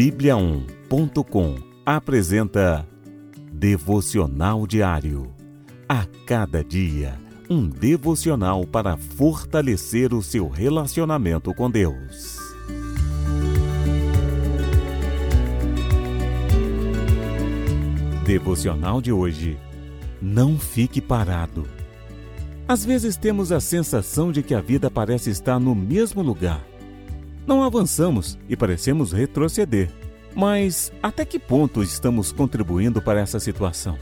Bíblia1.com apresenta Devocional Diário. A cada dia, um devocional para fortalecer o seu relacionamento com Deus. Devocional de hoje. Não fique parado. Às vezes temos a sensação de que a vida parece estar no mesmo lugar não avançamos e parecemos retroceder. Mas até que ponto estamos contribuindo para essa situação?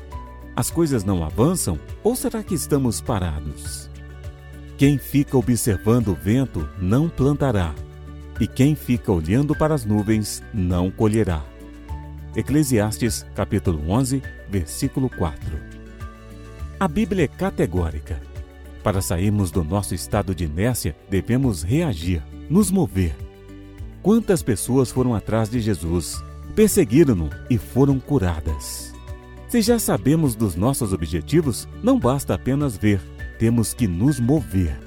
As coisas não avançam ou será que estamos parados? Quem fica observando o vento não plantará, e quem fica olhando para as nuvens não colherá. Eclesiastes, capítulo 11, versículo 4. A Bíblia é categórica. Para sairmos do nosso estado de inércia, devemos reagir, nos mover Quantas pessoas foram atrás de Jesus, perseguiram-no e foram curadas? Se já sabemos dos nossos objetivos, não basta apenas ver, temos que nos mover.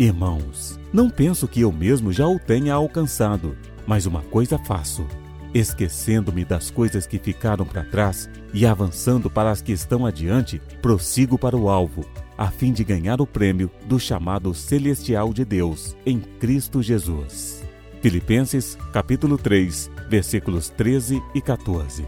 Irmãos, não penso que eu mesmo já o tenha alcançado, mas uma coisa faço: esquecendo-me das coisas que ficaram para trás e avançando para as que estão adiante, prossigo para o alvo, a fim de ganhar o prêmio do chamado celestial de Deus em Cristo Jesus. Filipenses, capítulo 3, versículos 13 e 14.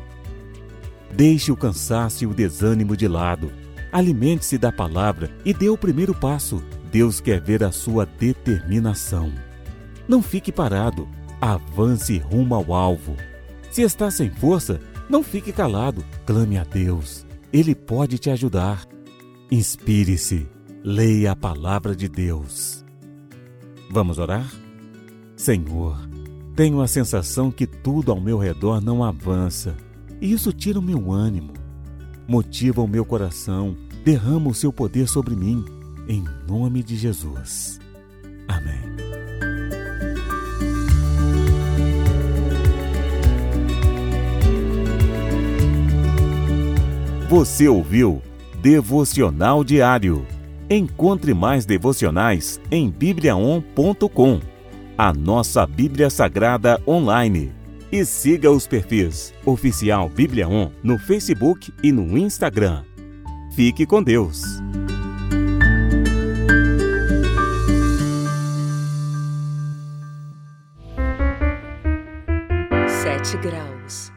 Deixe o cansaço e o desânimo de lado. Alimente-se da palavra e dê o primeiro passo. Deus quer ver a sua determinação. Não fique parado. Avance rumo ao alvo. Se está sem força, não fique calado. Clame a Deus. Ele pode te ajudar. Inspire-se. Leia a palavra de Deus. Vamos orar? Senhor, tenho a sensação que tudo ao meu redor não avança, e isso tira o meu ânimo, motiva o meu coração, derrama o seu poder sobre mim, em nome de Jesus. Amém. Você ouviu Devocional Diário. Encontre mais devocionais em bibliaon.com a nossa Bíblia Sagrada online. E siga os perfis Oficial Bíblia On no Facebook e no Instagram. Fique com Deus. Sete graus.